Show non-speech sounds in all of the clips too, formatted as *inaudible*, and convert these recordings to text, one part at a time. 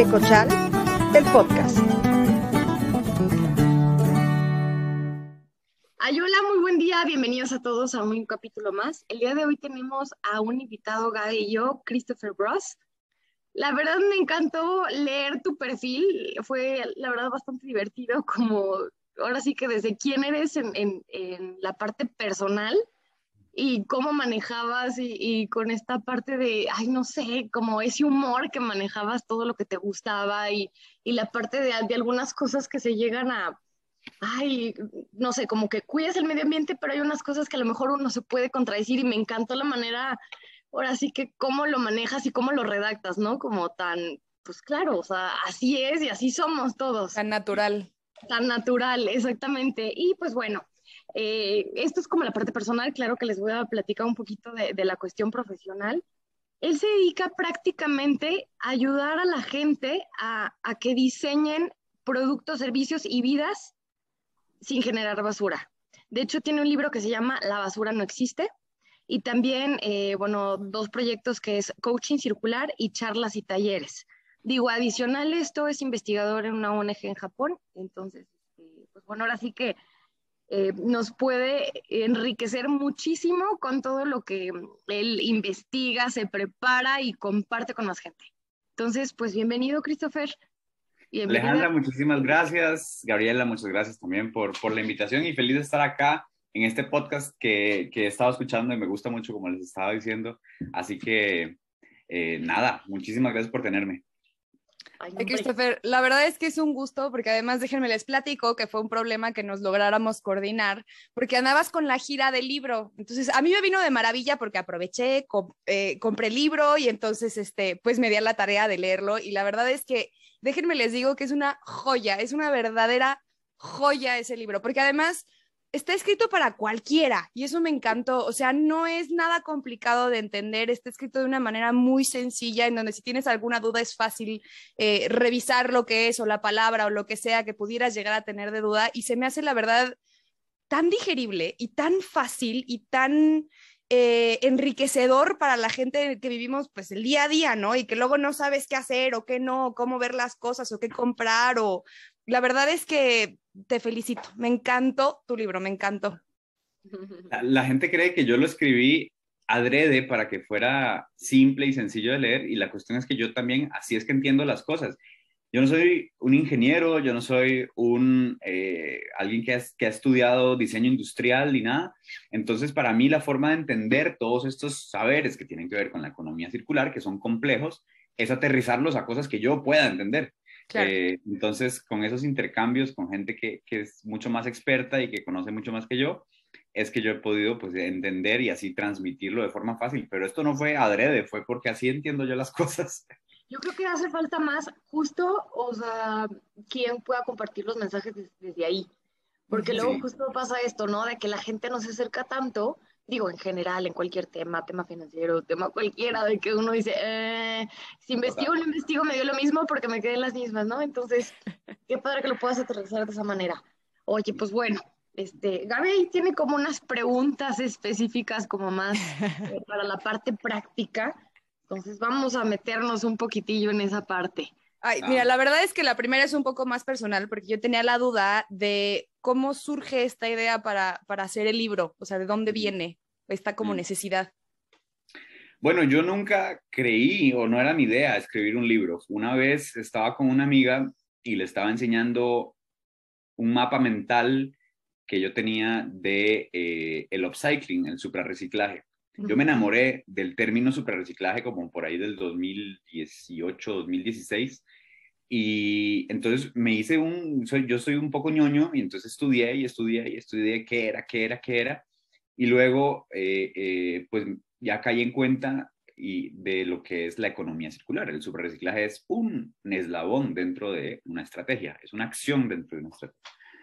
Ecochal, el podcast. Ay, hola, muy buen día. Bienvenidos a todos a un capítulo más. El día de hoy tenemos a un invitado, Gaby y yo, Christopher Bros. La verdad me encantó leer tu perfil. Fue, la verdad, bastante divertido como ahora sí que desde quién eres en, en, en la parte personal y cómo manejabas y, con esta parte de, ay, no sé, como ese humor que manejabas todo lo que te gustaba y, y la parte de, de, algunas cosas que se llegan a, ay, no sé, como que cuidas el medio ambiente, pero hay unas cosas que a lo mejor uno se puede contradecir y me encantó la manera, ahora sí que cómo lo manejas y cómo lo redactas, ¿no? Como tan, pues claro, o sea, así es y así somos todos. Tan natural. Tan natural, exactamente. Y pues bueno, eh, esto es como la parte personal, claro que les voy a platicar un poquito de, de, la cuestión profesional. Él se dedica prácticamente a ayudar a la gente a, a que diseñen productos, servicios y vidas sin generar basura. De hecho, tiene un libro que se llama La basura no existe y también, eh, bueno, dos proyectos que es coaching circular y charlas y talleres. Digo, adicional esto es investigador en una ONG en Japón, entonces, eh, pues bueno, ahora sí que eh, nos puede enriquecer muchísimo con todo lo que él investiga, se prepara y comparte con más gente. Entonces, pues bienvenido, Christopher. Bienvenido. Alejandra, muchísimas gracias. Gabriela, muchas gracias también por, por la invitación y feliz de estar acá en este podcast que, que he estado escuchando y me gusta mucho, como les estaba diciendo. Así que, eh, nada, muchísimas gracias por tenerme. Ay, Christopher, la verdad es que es un gusto porque además déjenme les platico que fue un problema que nos lográramos coordinar porque andabas con la gira del libro. Entonces, a mí me vino de maravilla porque aproveché, comp eh, compré el libro y entonces, este, pues me di a la tarea de leerlo y la verdad es que déjenme les digo que es una joya, es una verdadera joya ese libro porque además está escrito para cualquiera y eso me encantó. O sea, no es nada complicado de entender, está escrito de una manera muy sencilla en donde si tienes alguna duda es fácil eh, revisar lo que es o la palabra o lo que sea que pudieras llegar a tener de duda y se me hace la verdad tan digerible y tan fácil y tan eh, enriquecedor para la gente que vivimos pues el día a día, ¿no? Y que luego no sabes qué hacer o qué no, cómo ver las cosas o qué comprar o la verdad es que te felicito, me encantó tu libro, me encantó. *laughs* La, la, gente cree que yo lo escribí adrede para que fuera simple y sencillo de leer y la cuestión es que yo también así es que entiendo las cosas. Yo no soy un ingeniero, yo no soy un, eh, alguien que, que ha estudiado diseño industrial ni nada. Entonces, para mí la forma de entender todos estos saberes que tienen que ver con la economía circular, que son complejos, es aterrizarlos a cosas que yo pueda entender. Claro. Eh, entonces, con esos intercambios con gente que, que, es mucho más experta y que conoce mucho más que yo, es que yo he podido pues, entender y así transmitirlo de forma fácil. Pero esto no fue adrede, fue porque así entiendo yo las *laughs* cosas. Yo creo que hace falta más justo, o sea, quien pueda compartir los mensajes desde, desde ahí. Porque luego sí. justo pasa esto, ¿no? De que la gente no se acerca tanto digo, en general, en cualquier tema, tema financiero, tema cualquiera, de que uno dice, eh, si investigo o no investigo, me dio lo mismo porque me quedé en las mismas, ¿no? Entonces, qué padre que lo puedas aterrizar de esa manera. Oye, pues bueno, este, Gaby tiene como unas preguntas específicas como más eh, *laughs* para la parte práctica, entonces vamos a meternos un poquitillo en esa parte. Ay, mira, la verdad es que la primera es un poco más personal porque yo tenía la duda de cómo surge esta idea para, para hacer el libro, o sea, de dónde viene esta como necesidad. Bueno, yo nunca creí o no era mi idea escribir un libro. Una vez estaba con una amiga y le estaba enseñando un mapa mental que yo tenía de eh, el upcycling, el suprarreciclaje. Yo me enamoré del término suprarreciclaje como por ahí del 2018, 2016. Y entonces me hice un, soy, yo soy un poco ñoño y entonces estudié y estudié y estudié qué era, qué era, qué era. Y luego, eh, eh, pues ya caí en cuenta y de lo que es la economía circular. El suprarreciclaje es un eslabón dentro de una estrategia, es una acción dentro de una estrategia.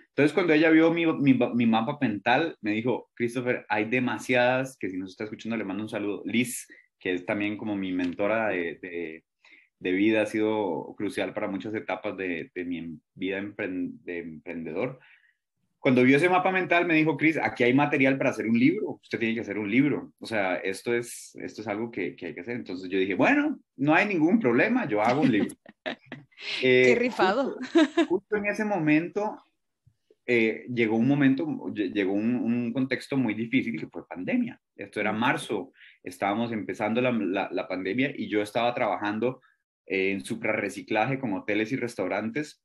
Entonces, cuando ella vio mi, mi, mi, mapa mental, me dijo, Christopher, hay demasiadas, que si nos está escuchando le mando un saludo. Liz, que es también como mi mentora de, de, de vida, ha sido crucial para muchas etapas de, de mi vida de emprendedor. Cuando vio ese mapa mental, me dijo, Chris, aquí hay material para hacer un libro, usted tiene que hacer un libro. O sea, esto es, esto es algo que, que hay que hacer. Entonces yo dije, bueno, no hay ningún problema, yo hago un libro. *laughs* Qué rifado. Justo, en ese momento eh, llegó un momento, llegó un, contexto muy difícil que fue pandemia. Esto era marzo, estábamos empezando la, la, pandemia y yo estaba trabajando en suprarreciclaje con hoteles y restaurantes.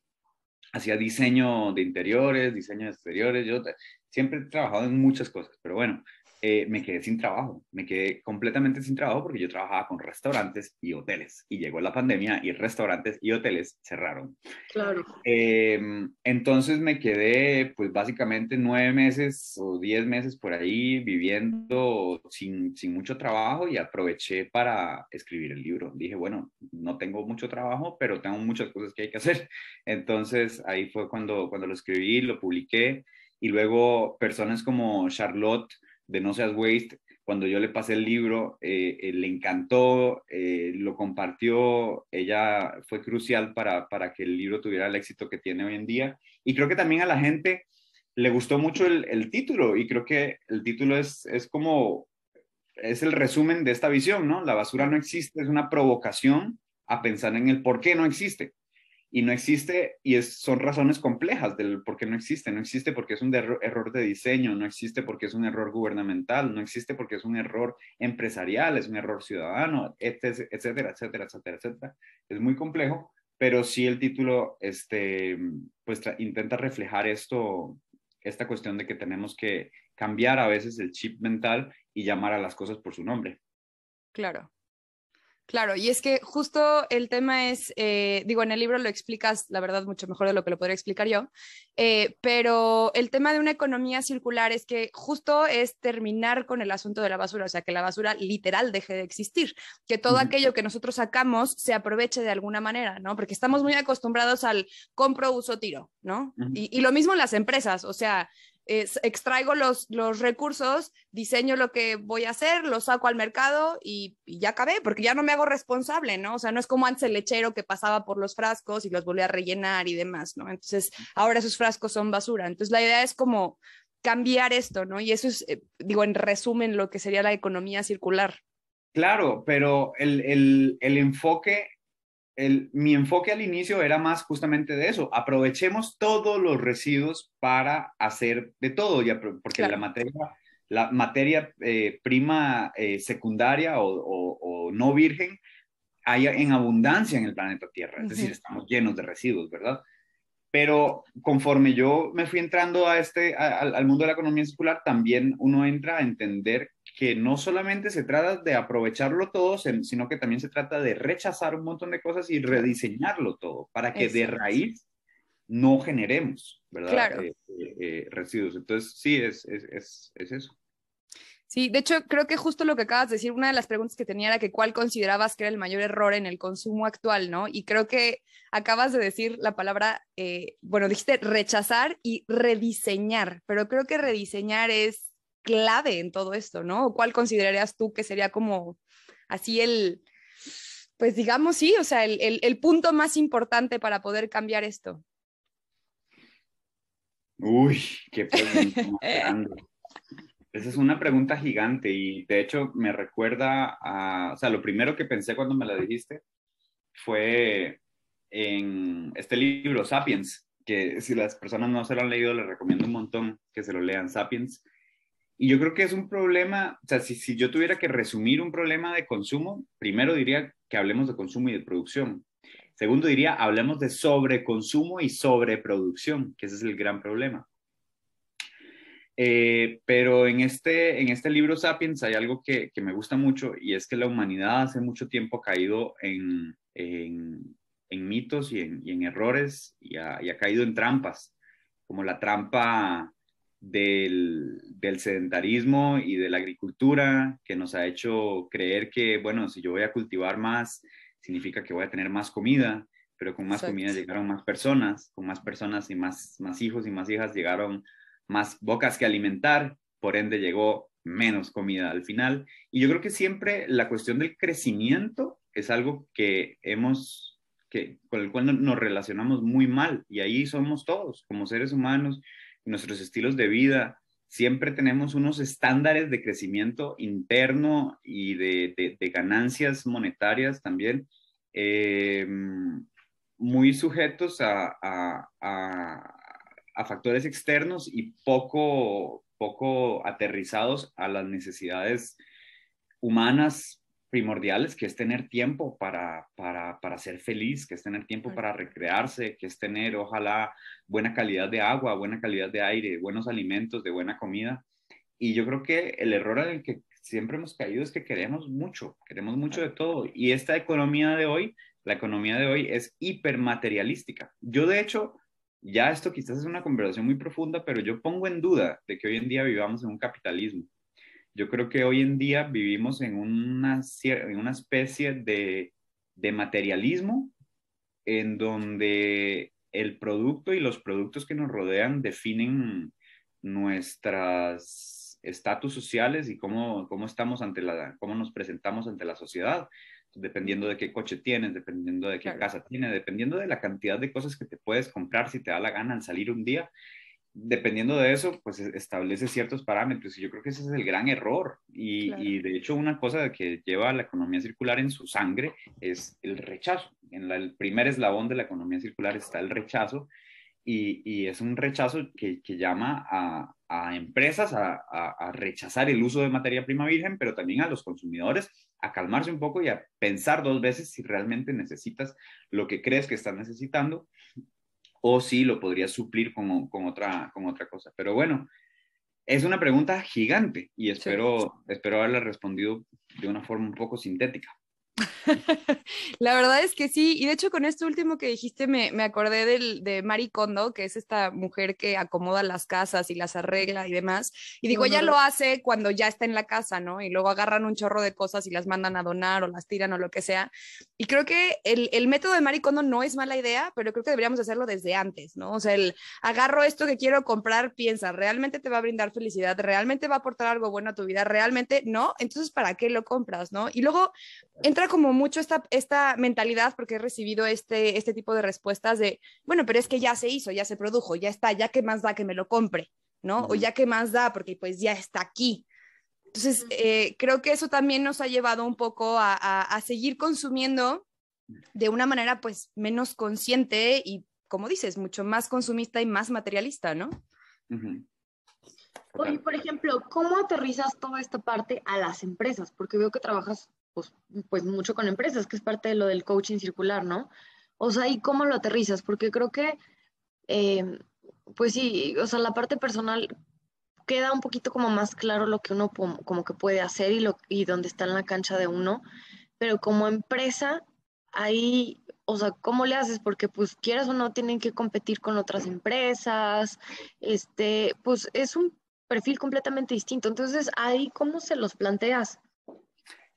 Hacía diseño de interiores, diseño de exteriores. Yo siempre he trabajado en muchas cosas, pero bueno, eh, me quedé sin trabajo, me quedé completamente sin trabajo porque yo trabajaba con restaurantes y hoteles y llegó la pandemia y restaurantes y hoteles cerraron. Claro. Em, entonces me quedé pues básicamente nueve meses o diez meses por ahí viviendo sin, sin mucho trabajo y aproveché para escribir el libro. Dije, bueno, no tengo mucho trabajo, pero tengo muchas cosas que hay que hacer. *laughs* Entonces ahí fue cuando, cuando lo escribí, lo publiqué y luego personas como Charlotte, de No Seas Waste, cuando yo le pasé el libro, eh, eh, le encantó, eh, lo compartió, ella fue crucial para, para, que el libro tuviera el éxito que tiene hoy en día. Y creo que también a la gente le gustó mucho el, el título y creo que el título es, es como, es el resumen de esta visión, ¿no? La basura no existe, es una provocación a pensar en el por qué no existe y no existe, y es, son razones complejas del por qué no existe. No existe porque es un error de diseño, no existe porque es un error gubernamental, no existe porque es un error empresarial, es un error ciudadano, etcétera, etcétera, etcétera, etcétera. Es muy complejo, pero sí el título este, pues, intenta reflejar esto, esta cuestión de que tenemos que cambiar a veces el chip mental y llamar a las cosas por su nombre. Claro. Claro, y es que justo el tema es, eh, digo, en el libro lo explicas, la verdad, mucho mejor de lo que lo podría explicar yo, eh, pero el tema de una economía circular es que justo es terminar con el asunto de la basura, o sea, que la basura literal deje de existir, que todo aquello que nosotros sacamos se aproveche de alguna manera, ¿no? Porque estamos muy acostumbrados al compro, uso, tiro, ¿no? y, y, lo mismo en las empresas, o sea, extraigo los, los recursos, diseño lo que voy a hacer, lo saco al mercado y, ya acabé, porque ya no me hago responsable, ¿no? O sea, no es como antes el lechero que pasaba por los frascos y los volvía a rellenar y demás, ¿no? Entonces, ahora esos frascos son basura. Entonces, la idea es como cambiar esto, ¿no? Y eso es, eh, digo, en resumen, lo que sería la economía circular. Claro, pero el, el, el enfoque mi enfoque al inicio era más justamente de eso. Aprovechemos todos los residuos para hacer de todo, ya, porque la materia, la materia eh, prima eh, secundaria o, no virgen hay en abundancia en el planeta Tierra. Es decir, estamos llenos de residuos, ¿verdad? Pero conforme yo me fui entrando a este, al mundo de la economía circular, también uno entra a entender que no solamente se trata de aprovecharlo todo, sino que también se trata de rechazar un montón de cosas y rediseñarlo todo para que de raíz no generemos, ¿verdad? Eh, eh, eh, residuos. Entonces, sí, es, es, es, eso. Sí, de hecho, creo que justo lo que acabas de decir, una de las preguntas que tenía era que cuál considerabas que era el mayor error en el consumo actual, ¿no? Y creo que acabas de decir la palabra, bueno, dijiste rechazar y rediseñar, pero creo que rediseñar es clave en todo esto, ¿no? ¿Cuál considerarías tú que sería como así el, pues digamos, sí, o sea, el, punto más importante para poder cambiar esto? Uy, qué pregunta *laughs* grande. Esa es una pregunta gigante y de hecho me recuerda a, o sea, lo primero que pensé cuando me la dijiste fue en este libro, Sapiens, que si las personas no se lo han leído, les recomiendo un montón que se lo lean, Sapiens. Y yo creo que es un problema, o sea, si, si yo tuviera que resumir un problema de consumo, primero diría que hablemos de consumo y de producción. Segundo diría, hablemos de sobreconsumo y sobreproducción, que ese es el gran problema. Eh, pero en este, en este libro Sapiens hay algo que, que, me gusta mucho y es que la humanidad hace mucho tiempo ha caído en, en, en mitos y en, y en errores y ha, y ha, caído en trampas, como la trampa del, del, sedentarismo y de la agricultura que nos ha hecho creer que, bueno, si yo voy a cultivar más, significa que voy a tener más comida, pero con más comida llegaron más personas, con más personas y más, más hijos y más hijas llegaron más bocas que alimentar, por ende llegó menos comida al final. Y yo creo que siempre la cuestión del crecimiento es algo que hemos, que, con el cual nos relacionamos muy mal y ahí somos todos como seres humanos nuestros estilos de vida, siempre tenemos unos estándares de crecimiento interno y de, ganancias monetarias también eh, muy sujetos a, factores externos y poco, poco aterrizados a las necesidades humanas primordiales, que es tener tiempo para, para, para, ser feliz, que es tener tiempo para recrearse, que es tener, ojalá, buena calidad de agua, buena calidad de aire, buenos alimentos, de buena comida. Y yo creo que el error en el que siempre hemos caído es que queremos mucho, queremos mucho de todo. Y esta economía de hoy, la economía de hoy es hipermaterialística. Yo, de hecho, ya esto quizás es una conversación muy profunda, pero yo pongo en duda de que hoy en día vivamos en un capitalismo. Yo creo que hoy en día vivimos en una, en una especie de, de materialismo en donde el producto y los productos que nos rodean definen nuestras estatus sociales y cómo, cómo estamos ante la, cómo nos presentamos ante la sociedad, dependiendo de qué coche tienes, dependiendo de qué casa tienes, dependiendo de la cantidad de cosas que te puedes comprar si te da la gana al salir un día. Dependiendo de eso, pues e, establece ciertos parámetros y yo creo que ese es el gran error. Y, y de hecho una cosa que lleva a la economía circular en su sangre es el rechazo. En el primer eslabón de la economía circular está el rechazo y, y es un rechazo que, que llama a, a empresas a, rechazar el uso de materia prima virgen, pero también a los consumidores a calmarse un poco y a pensar dos veces si realmente necesitas lo que crees que estás necesitando o si lo podrías suplir con, con otra, con otra cosa. Pero bueno, es una pregunta gigante y espero, espero haberla respondido de una forma un poco sintética. *laughs* La verdad es que sí, y de hecho con esto último que dijiste me, me acordé del, de Marie Kondo, que es esta mujer que acomoda las casas y las arregla y demás, y digo, ella lo hace cuando ya está en la casa, ¿no? Y luego agarran un chorro de cosas y las mandan a donar o las tiran o lo que sea. Y creo que el, el método de Marie Kondo no es mala idea, pero creo que deberíamos hacerlo desde antes, ¿no? O sea, el agarro esto que quiero comprar, piensa, ¿realmente te va a brindar felicidad? ¿Realmente va a aportar algo bueno a tu vida? ¿Realmente no? Entonces, ¿para qué lo compras, no? Y luego entra como mucho esta, esta mentalidad porque he recibido este, este tipo de respuestas de, bueno, pero es que ya se hizo, ya se produjo, ya está, ya que más da que me lo compre, ¿no? O ya que más da porque pues ya está aquí. Entonces, eh, creo que eso también nos ha llevado un poco a, a, seguir consumiendo de una manera pues menos consciente y, como dices, mucho más consumista y más materialista, ¿no? Oye, por ejemplo, ¿cómo aterrizas toda esta parte a las empresas? Porque veo que trabajas pues, pues mucho con empresas, que es parte de lo del coaching circular, ¿no? O sea, ¿y cómo lo aterrizas? Porque creo que, eh, pues sí, o sea, la parte personal queda un poquito como más claro lo que uno como que puede hacer y, lo, y dónde está en la cancha de uno, pero como empresa, ahí, o sea, ¿cómo le haces? Porque pues quieras o no, tienen que competir con otras empresas, este, pues es un perfil completamente distinto. Entonces, ahí, ¿cómo se los planteas?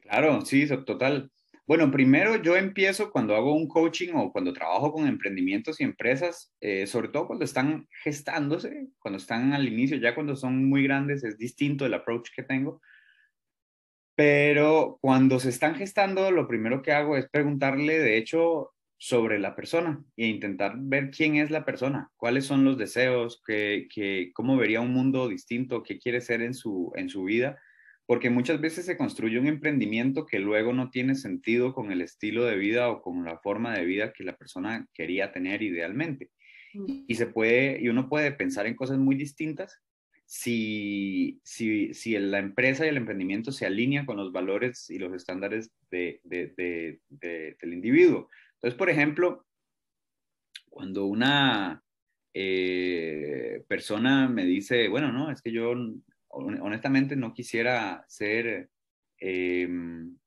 Claro, sí, total. Bueno, primero yo empiezo cuando hago un coaching o cuando trabajo con emprendimientos y empresas, eh, sobre todo cuando están gestándose, cuando están al inicio, ya cuando son muy grandes es distinto el approach que tengo. Pero cuando se están gestando, lo primero que hago es preguntarle, de hecho, sobre la persona e intentar ver quién es la persona, cuáles son los deseos, que, que, cómo vería un mundo distinto, qué quiere ser en su, en su vida porque muchas veces se construye un emprendimiento que luego no tiene sentido con el estilo de vida o con la forma de vida que la persona quería tener idealmente. Y se puede, y uno puede pensar en cosas muy distintas si, si, si la empresa y el emprendimiento se alinean con los valores y los estándares de, de, del individuo. Entonces, por ejemplo, cuando una eh, persona me dice, bueno, no, es que yo honestamente no quisiera ser em,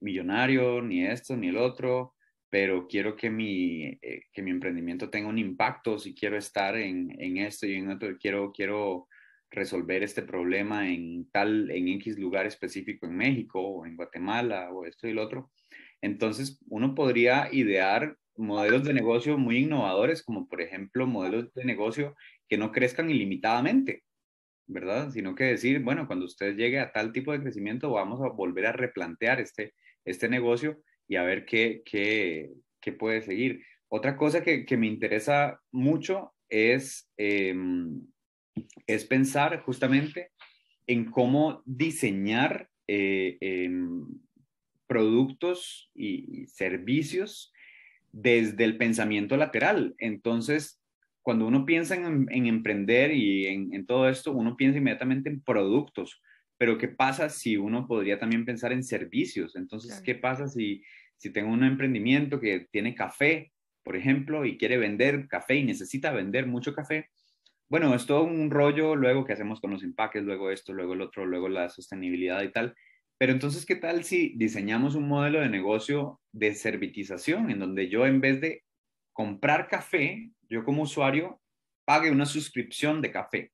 millonario, ni esto, ni el otro, pero quiero que mi, eh, que mi emprendimiento tenga un impacto, si quiero estar en, en, esto y en otro, quiero, quiero resolver este problema en tal, en X lugar específico en México o en Guatemala o esto y lo otro. Entonces, uno podría idear modelos de negocio muy innovadores, como por ejemplo modelos de negocio que no crezcan ilimitadamente, ¿verdad? Sino que decir, bueno, cuando usted llegue a tal tipo de crecimiento, vamos a volver a replantear este, este negocio y a ver qué, qué, qué puede seguir. Otra cosa que, que me interesa mucho es, em, es pensar justamente en cómo diseñar eh, em, productos y, servicios desde el pensamiento lateral. Entonces, cuando uno piensa en, emprender y en, todo esto, uno piensa inmediatamente en productos. Pero ¿qué pasa si uno podría también pensar en servicios? Entonces, ¿qué pasa si, si tengo un emprendimiento que tiene café, por ejemplo, y quiere vender café y necesita vender mucho café? Bueno, es todo un rollo luego que hacemos con los empaques, luego esto, luego el otro, luego la sostenibilidad y tal. Pero entonces, ¿qué tal si diseñamos un modelo de negocio de servitización en donde yo en vez de comprar café, yo como usuario pague una suscripción de café?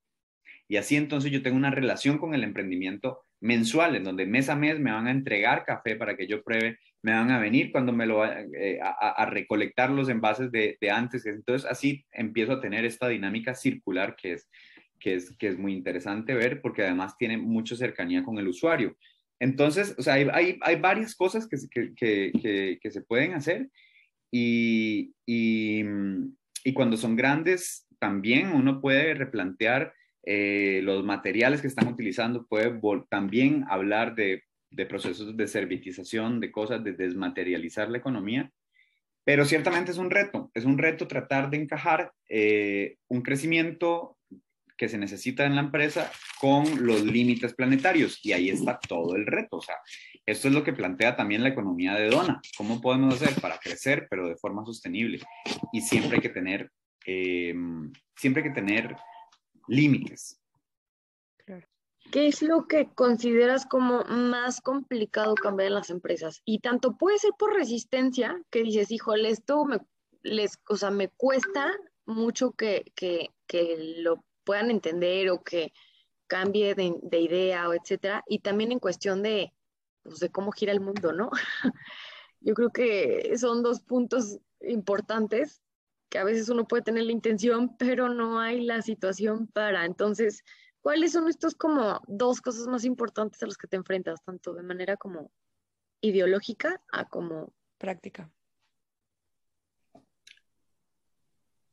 Y así entonces yo tengo una relación con el emprendimiento mensual, en donde mes a mes me van a entregar café para que yo pruebe, me van a venir cuando me lo eh, a, recolectar los envases de, de, antes. Entonces así empiezo a tener esta dinámica circular que es, que es, que es muy interesante ver porque además tiene mucha cercanía con el usuario. Entonces, o sea, hay, hay, hay varias cosas que, que, que, que, se pueden hacer y, y, y cuando son grandes también uno puede replantear eh, los materiales que están utilizando, puede también hablar de, procesos de servitización, de cosas, de desmaterializar la economía, pero ciertamente es un reto, es un reto tratar de encajar eh, un crecimiento que se necesita en la empresa con los límites planetarios y ahí está todo el reto. O sea, esto es lo que plantea también la economía de Dona. ¿Cómo podemos hacer para crecer, pero de forma sostenible? Y siempre hay que tener, eh, siempre hay que tener límites. ¿Qué es lo que consideras como más complicado cambiar en las empresas? Y tanto puede ser por resistencia, que dices, híjole, esto me, les, o sea, me cuesta mucho que, que, que lo puedan entender o que cambie de, de, idea o etcétera. Y también en cuestión de, pues, de cómo gira el mundo, ¿no? *laughs* Yo creo que son dos puntos importantes que a veces uno puede tener la intención, pero no hay la situación para. Entonces, ¿cuáles son estos como dos cosas más importantes a las que te enfrentas, tanto de manera como ideológica a como práctica?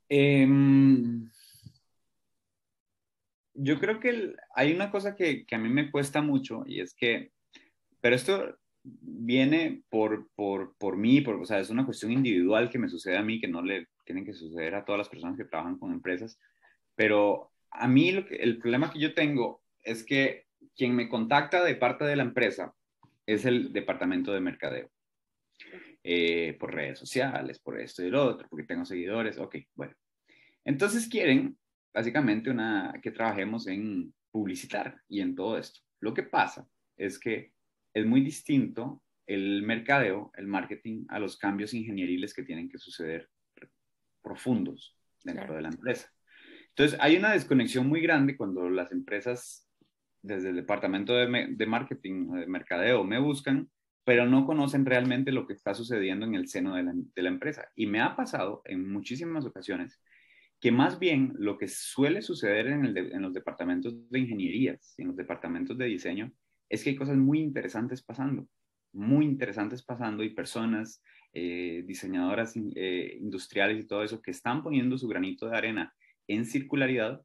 Em, yo creo que hay una cosa que, que, a mí me cuesta mucho y es que, pero esto viene por, por, por mí, por, o sea, es una cuestión individual que me sucede a mí, que no le tienen que suceder a todas las personas que trabajan con empresas, pero a mí el problema que yo tengo es que quien me contacta de parte de la empresa es el departamento de mercadeo. Eh, por redes sociales, por esto y lo otro, porque tengo seguidores, ok, bueno. Entonces quieren básicamente una, que trabajemos en publicitar y en todo esto. Lo que pasa es que es muy distinto el mercadeo, el marketing, a los cambios ingenieriles que tienen que suceder profundos dentro de la empresa. Entonces, hay una desconexión muy grande cuando las empresas desde el departamento de, marketing o de mercadeo me buscan, pero no conocen realmente lo que está sucediendo en el seno de la, empresa. Y me ha pasado en muchísimas ocasiones que más bien lo que suele suceder en, en los departamentos de ingeniería, en los departamentos de diseño, es que hay cosas muy interesantes pasando, muy interesantes pasando y personas, eh, diseñadoras eh, industriales y todo eso que están poniendo su granito de arena en circularidad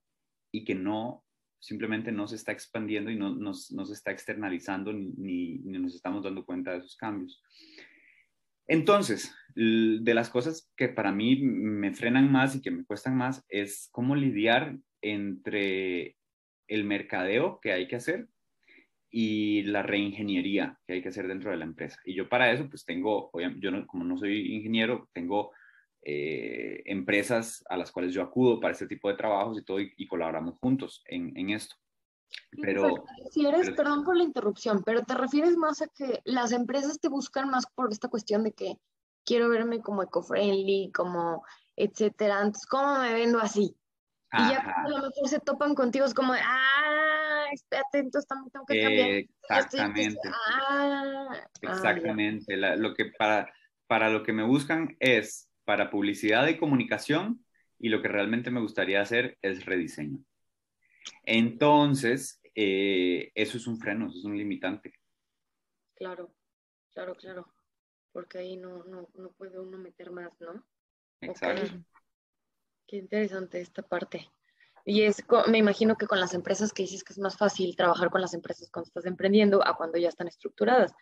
y que no simplemente no se está expandiendo y no, no, se está externalizando ni, ni, nos estamos dando cuenta de esos cambios. Entonces, de las cosas que para mí me frenan más y que me cuestan más es cómo lidiar entre el mercadeo que hay que hacer y la reingeniería que hay que hacer dentro de la empresa. Y yo para eso, pues tengo, yo no, como no soy ingeniero, tengo eh, empresas a las cuales yo acudo para este tipo de trabajos y todo, y, colaboramos juntos en, en esto. Pero, si eres, perdón por la interrupción, pero te refieres más a que las empresas te buscan más por esta cuestión de que quiero verme como eco-friendly, como etcétera. Entonces, ¿cómo me vendo así? Y ya a lo mejor se topan contigo, es como, ah, esté atento, también tengo que cambiar. Exactamente. Ah, ah, Exactamente. lo que para, para lo que me buscan es para publicidad y comunicación y lo que realmente me gustaría hacer es rediseño. Entonces, eh, eso es un freno, eso es un limitante. Claro, claro, claro. Porque ahí no, no, no puede uno meter más, ¿no? Exacto. Qué interesante esta parte. Y es, me imagino que con las empresas que dices que es más fácil trabajar con las empresas cuando estás emprendiendo a cuando ya están estructuradas.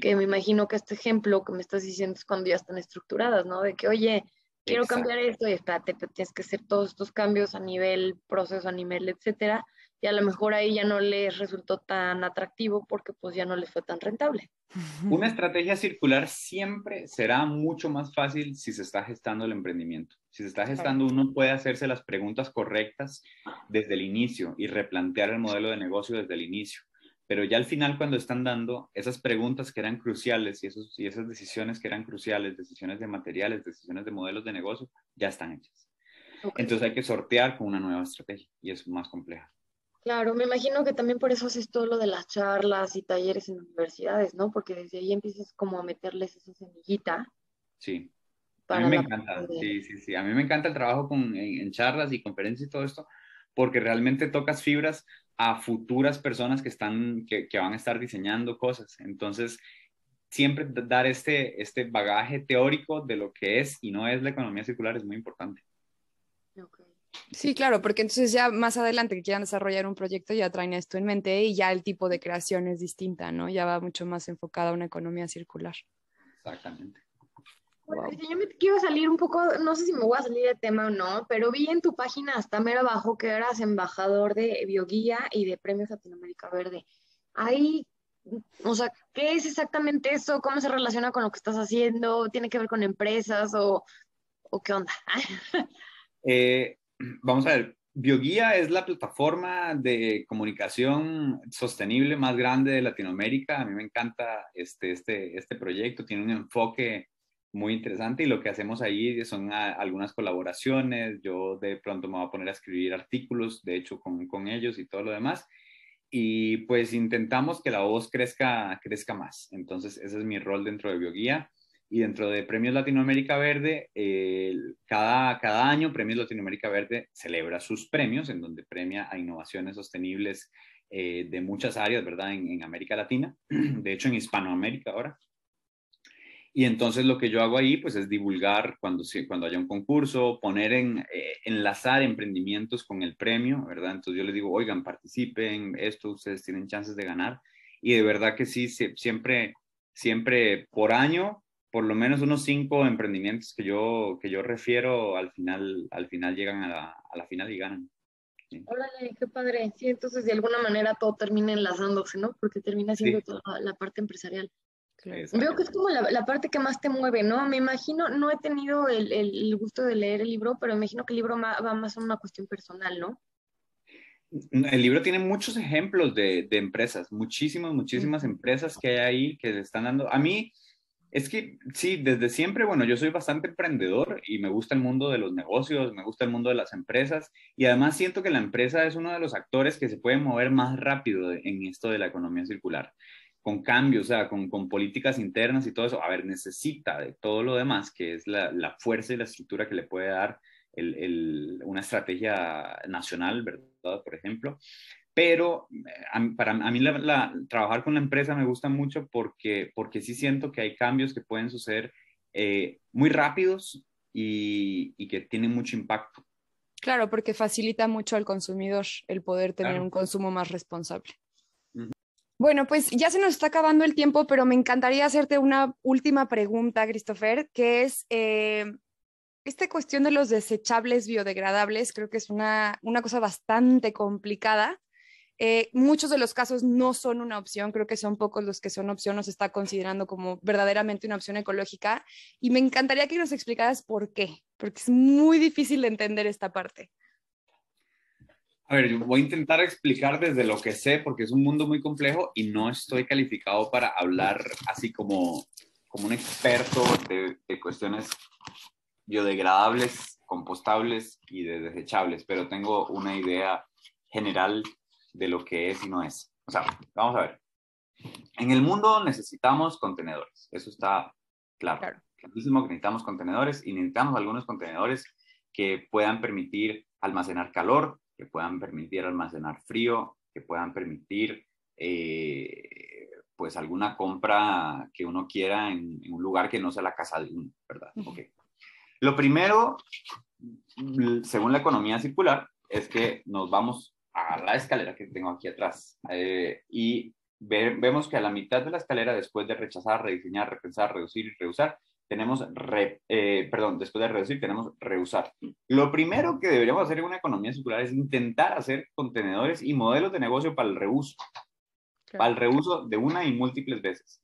que me imagino que este ejemplo que me estás diciendo es cuando ya están estructuradas, ¿no? De que, oye, quiero cambiar esto y espérate, tienes que hacer todos estos cambios a nivel proceso, a nivel, etcétera, y a lo mejor ahí ya no les resultó tan atractivo porque pues ya no les fue tan rentable. *laughs* Una estrategia circular siempre será mucho más fácil si se está gestando el emprendimiento. Si se está gestando, uno puede hacerse las preguntas correctas desde el inicio y replantear el modelo de negocio desde el inicio pero ya al final cuando están dando esas preguntas que eran cruciales y, esos, y esas decisiones que eran cruciales, decisiones de materiales, decisiones de modelos de negocio, ya están hechas. Entonces hay que sortear con una nueva estrategia y es más compleja. Claro, me imagino que también por eso haces todo lo de las charlas y talleres en universidades, ¿no? Porque desde ahí empiezas como a meterles esa semillita. Sí. a mí me encanta, sí, sí, sí. A mí me encanta el trabajo con, en charlas y conferencias y todo esto, porque realmente tocas fibras a futuras personas que, están, que, van a estar diseñando cosas. Entonces, siempre dar este, este bagaje teórico de lo que es y no es la economía circular es muy importante. Sí, claro, porque entonces ya más adelante que quieran desarrollar un proyecto ya traen esto en mente y ya el tipo de creación es distinta, ¿no? Ya va mucho más enfocada a una economía circular. Exactamente. Bueno, yo me quiero salir un poco, no sé si me voy a salir de tema o no, pero vi en tu página hasta mero abajo que eras embajador de Bioguía y de Premios Latinoamérica Verde. Ahí, o sea, ¿qué es exactamente eso? ¿Cómo se relaciona con lo que estás haciendo? ¿Tiene que ver con empresas o, o qué onda? *laughs* eh, vamos a ver, Bioguía es la plataforma de comunicación sostenible más grande de Latinoamérica. A mí me encanta este, este, este proyecto, tiene un enfoque muy interesante y lo que hacemos ahí son algunas colaboraciones, yo de pronto me voy a poner a escribir artículos, de hecho, con, con, ellos y todo lo demás, y pues intentamos que la voz crezca, crezca más. Entonces, ese es mi rol dentro de Bioguía y dentro de Premios Latinoamérica Verde, cada, cada año Premios Latinoamérica Verde celebra sus premios, en donde premia a innovaciones sostenibles eh, de muchas áreas, ¿verdad? En, en América Latina, *clears throat* de hecho en Hispanoamérica ahora. Y entonces lo que yo hago ahí, pues es divulgar cuando, cuando haya un concurso, poner en, eh, enlazar emprendimientos con el premio, ¿verdad? Entonces yo les digo, oigan, participen, esto, ustedes tienen chances de ganar. Y de verdad que sí, siempre, siempre por año, por lo menos unos cinco emprendimientos que yo, que yo refiero, al final, al final llegan a la, a la final y ganan. Órale, qué padre. Sí, entonces de alguna manera todo termina enlazándose, ¿no? Porque termina siendo toda la parte empresarial. Veo que es como la, parte que más te mueve, ¿no? Me imagino, no he tenido el, gusto de leer el libro, pero me imagino que el libro va más a una cuestión personal, ¿no? El libro tiene muchos ejemplos de, empresas, muchísimas, muchísimas empresas que hay ahí que se están dando. A mí, es que sí, desde siempre, bueno, yo soy bastante emprendedor y me gusta el mundo de los negocios, me gusta el mundo de las empresas y además siento que la empresa es uno de los actores que se puede mover más rápido en esto de la economía circular con cambios, o sea, con, políticas internas y todo eso, a ver, necesita de todo lo demás, que es la, fuerza y la estructura que le puede dar una estrategia nacional, ¿verdad? Por ejemplo. Pero a, para a mí la, trabajar con la empresa me gusta mucho porque, porque sí siento que hay cambios que pueden suceder eh, muy rápidos y, y, que tienen mucho impacto. Claro, porque facilita mucho al consumidor el poder tener un consumo más responsable. Bueno, pues ya se nos está acabando el tiempo, pero me encantaría hacerte una última pregunta, Christopher, que es eh, esta cuestión de los desechables biodegradables, creo que es una, una cosa bastante complicada. Eh, muchos de los casos no son una opción, creo que son pocos los que son opción, nos está considerando como verdaderamente una opción ecológica y me encantaría que nos explicaras por qué, porque es muy difícil de entender esta parte. A ver, yo voy a intentar explicar desde lo que sé, porque es un mundo muy complejo y no estoy calificado para hablar así como, como un experto de, cuestiones biodegradables, compostables y de desechables, pero tengo una idea general de lo que es y no es. O sea, vamos a ver. En el mundo necesitamos contenedores, eso está claro. claro. Clarísimo que necesitamos contenedores y necesitamos algunos contenedores que puedan permitir almacenar calor, que puedan permitir almacenar frío, que puedan permitir eh, pues alguna compra que uno quiera en, un lugar que no sea la casa de uno, ¿verdad? Okay. Lo primero, según la economía circular, es que nos vamos a la escalera que tengo aquí atrás eh, y vemos que a la mitad de la escalera, después de rechazar, rediseñar, repensar, reducir y reusar, tenemos, eh, perdón, después de reducir, tenemos reusar. Lo primero que deberíamos hacer en una economía circular es intentar hacer contenedores y modelos de negocio para el reuso, para el reuso de una y múltiples veces.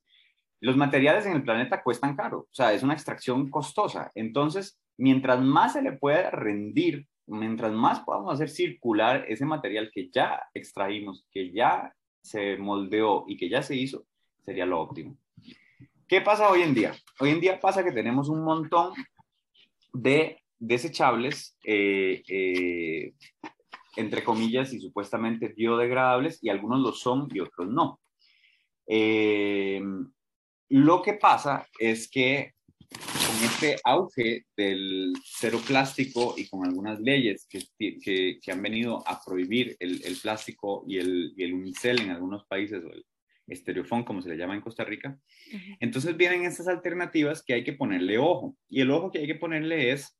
Los materiales en el planeta cuestan caro, o sea, es una extracción costosa. Entonces, mientras más se le pueda rendir, mientras más podamos hacer circular ese material que ya extraímos, que ya se moldeó y que ya se hizo, sería lo óptimo. ¿Qué pasa hoy en día? Hoy en día pasa que tenemos un montón de desechables, eh, eh, entre comillas, y supuestamente biodegradables, y algunos lo son y otros no. Eh, lo que pasa es que este auge del cero plástico y con algunas leyes que, que, han venido a prohibir el, el plástico y el, y el, unicel en algunos países, o el estereofón, como se le llama en Costa Rica, entonces vienen estas alternativas que hay que ponerle ojo. Y el ojo que hay que ponerle es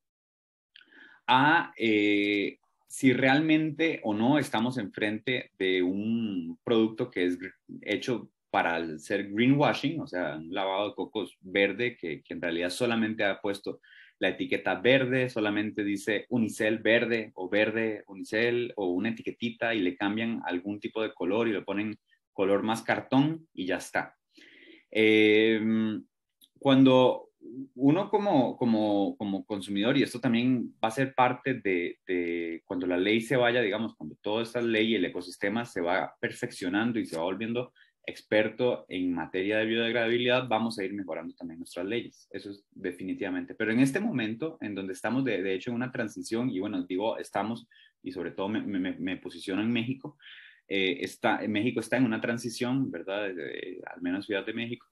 a eh, si realmente o no estamos enfrente de un producto que es hecho para ser greenwashing, o sea, un lavado de cocos verde que, que, en realidad solamente ha puesto la etiqueta verde, solamente dice unicel verde o verde unicel o una etiquetita y le cambian algún tipo de color y le ponen color más cartón y ya está. Em, cuando uno como, como, como, consumidor, y esto también va a ser parte de, de, cuando la ley se vaya, digamos, cuando toda esta ley y el ecosistema se va perfeccionando y se va volviendo experto en materia de biodegradabilidad, vamos a ir mejorando también nuestras leyes. Eso es definitivamente. Pero en este momento, en donde estamos de, de hecho en una transición, y bueno, digo, estamos, y sobre todo me, me, me posiciono en México, eh, está, México está en una transición, ¿verdad? al menos Ciudad de México.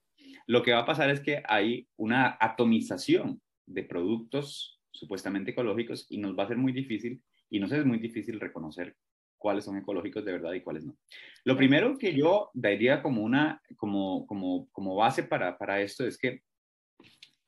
Lo que va a pasar es que hay una atomización de productos supuestamente ecológicos y nos va a ser muy difícil, y nos es muy difícil reconocer cuáles son ecológicos de verdad y cuáles no. Lo primero que yo daría como, una, como, como, como base para, para esto es que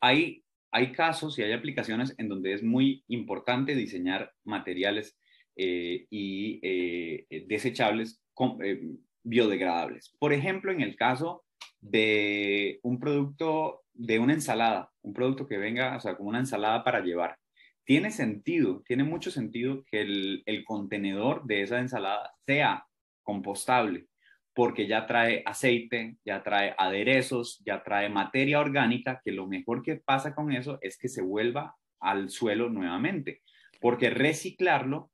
hay, hay casos y hay aplicaciones en donde es muy importante diseñar materiales eh, y eh, desechables eh, biodegradables. Por ejemplo, en el caso de un producto, de una ensalada, un producto que venga, o sea, como una ensalada para llevar. Tiene sentido, tiene mucho sentido que el, el contenedor de esa ensalada sea compostable, porque ya trae aceite, ya trae aderezos, ya trae materia orgánica, que lo mejor que pasa con eso es que se vuelva al suelo nuevamente, porque reciclarlo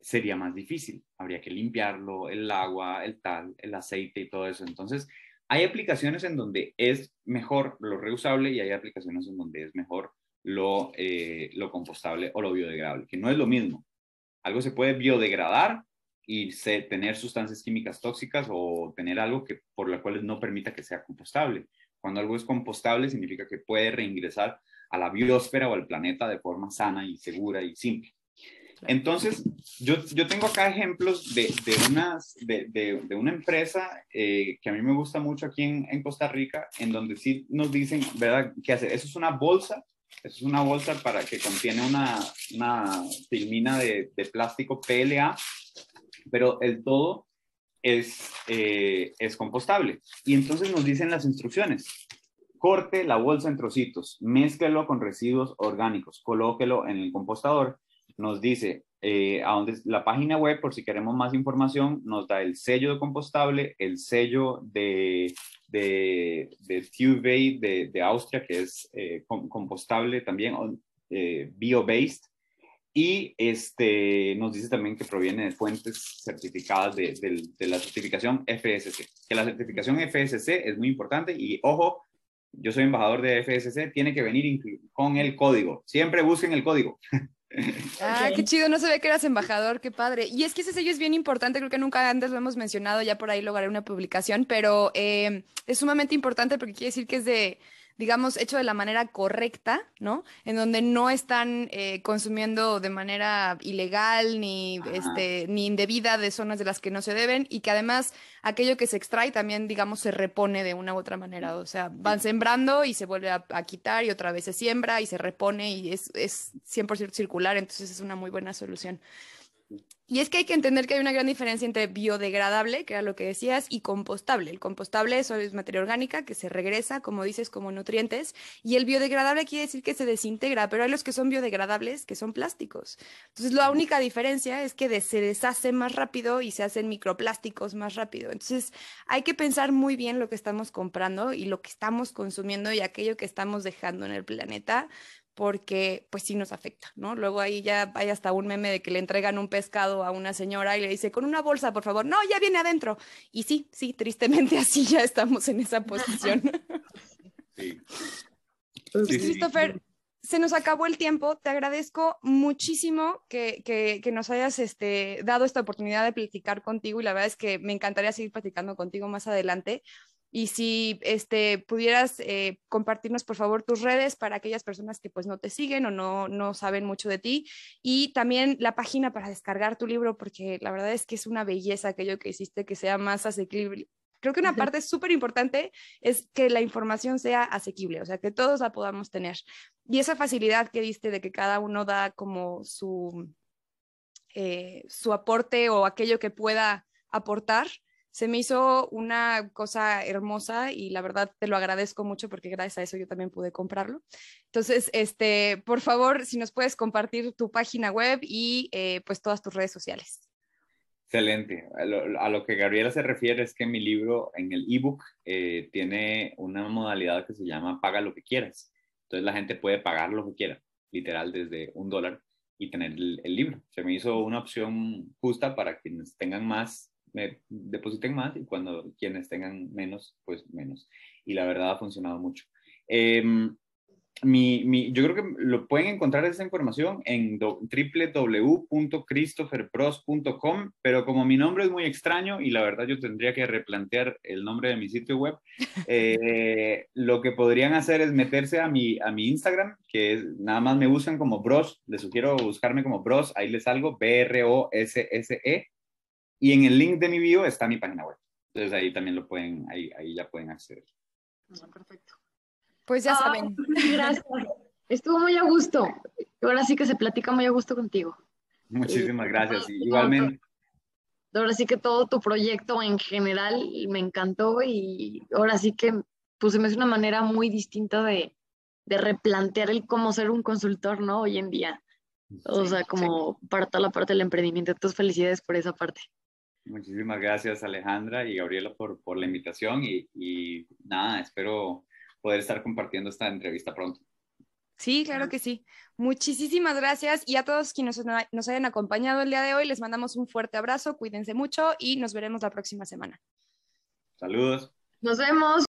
sería más difícil. Habría que limpiarlo, el agua, el tal, el aceite y todo eso. Entonces, hay aplicaciones en donde es mejor lo reusable y hay aplicaciones en donde es mejor lo, eh, lo compostable o lo biodegradable, que no es lo mismo. Algo se puede biodegradar y se, tener sustancias químicas tóxicas o tener algo que por lo cual no permita que sea compostable. Cuando algo es compostable significa que puede reingresar a la biosfera o al planeta de forma sana y segura y simple. Entonces, yo, yo tengo acá ejemplos de, de, unas, de, de, una empresa eh, que a mí me gusta mucho aquí en, en, Costa Rica, en donde sí nos dicen, ¿verdad? ¿Qué hace? Eso es una bolsa, es una bolsa para que contiene una, una filmina de, plástico PLA, pero el todo es, eh, es compostable. Y entonces nos dicen las instrucciones. Corte la bolsa en trocitos, mézclelo con residuos orgánicos, colóquelo en el compostador nos dice eh, a la página web, por si queremos más información, nos da el sello de compostable, el sello de, de, de de, Austria, que es eh, compostable también, eh, bio-based, y este, nos dice también que proviene de fuentes certificadas de, de, la certificación FSC, que la certificación FSC es muy importante y ojo, yo soy embajador de FSC, tiene que venir con el código. Siempre busquen el código. *laughs* Ah, qué chido, no sabía que eras embajador, qué padre. Y es que ese sello es bien importante, creo que nunca antes lo hemos mencionado, ya por ahí lograré una publicación, pero eh, es sumamente importante porque quiere decir que es de digamos, hecho de la manera correcta, ¿no? En donde no están eh, consumiendo de manera ilegal ni, este, ni indebida de zonas de las que no se deben y que además aquello que se extrae también, digamos, se repone de una u otra manera. O sea, van sembrando y se vuelve a, quitar y otra vez se siembra y se repone y es, es 100% circular, entonces es una muy buena solución. Y es que hay que entender que hay una gran diferencia entre biodegradable, que era lo que decías, y compostable. El compostable eso es materia orgánica que se regresa, como dices, como nutrientes, y el biodegradable quiere decir que se desintegra, pero hay los que son biodegradables que son plásticos. Entonces, la única diferencia es que se deshace más rápido y se hacen microplásticos más rápido. Entonces, hay que pensar muy bien lo que estamos comprando y lo que estamos consumiendo y aquello que estamos dejando en el planeta, porque pues sí nos afecta, ¿no? Luego ahí ya hay hasta un meme de que le entregan un pescado a una señora y le dice, con una bolsa, por favor, no, ya viene adentro. Y sí, sí, tristemente *laughs* así ya estamos en esa posición. Sí. Pues, Christopher, se nos acabó el tiempo. Te agradezco muchísimo que, que, que, nos hayas este, dado esta oportunidad de platicar contigo y la verdad es que me encantaría seguir platicando contigo más adelante. Y si este, pudieras eh, compartirnos, por favor, tus redes para aquellas personas que pues no te siguen o no, no saben mucho de ti. Y también la página para descargar tu libro, porque la verdad es que es una belleza aquello que hiciste, que sea más asequible. Creo que una parte súper importante es que la información sea asequible, o sea, que todos la podamos tener. Y esa facilidad que diste de que cada uno da como su, eh, su aporte o aquello que pueda aportar, se me hizo una cosa hermosa y la verdad te lo agradezco mucho porque gracias a eso yo también pude comprarlo. Entonces, este, por favor, si nos puedes compartir tu página web y eh, pues todas tus redes sociales. Excelente. A lo, que Gabriela se refiere es que mi libro en el ebook eh, tiene una modalidad que se llama paga lo que quieras. Entonces la gente puede pagar lo que quiera, literal desde un dólar y tener el, el libro. Se me hizo una opción justa para quienes tengan más me depositen más y cuando quienes tengan menos, pues menos. Y la verdad ha funcionado mucho. Em, mi, mi, yo creo que lo pueden encontrar esa información en www.christopherpros.com, pero como mi nombre es muy extraño y la verdad yo tendría que replantear el nombre de mi sitio web, *laughs* eh, lo que podrían hacer es meterse a mi, a mi Instagram, que es, nada más me buscan como Bros, les sugiero buscarme como Bros, ahí les salgo, B-R-O-S-S-E, y en el link de mi bio está mi página web. Entonces ahí también lo pueden, ahí, ahí ya pueden acceder. Ah, perfecto. Pues ya saben. Gracias. *laughs* Estuvo muy a gusto. Ahora sí que se platica muy a gusto contigo. Muchísimas gracias. igualmente. Ahora sí que todo tu proyecto en general me encantó y ahora sí que pues se me hace una manera muy distinta de, de replantear el cómo ser un consultor, ¿no? Hoy en día. O sea, como para toda la parte del emprendimiento. Entonces, felicidades por esa parte. Muchísimas gracias Alejandra y Gabriela por, por la invitación y, y, nada, espero poder estar compartiendo esta entrevista pronto. Sí, claro que sí. Muchísimas gracias y a todos quienes nos hayan acompañado el día de hoy, les mandamos un fuerte abrazo, cuídense mucho y nos veremos la próxima semana. Saludos. Nos vemos.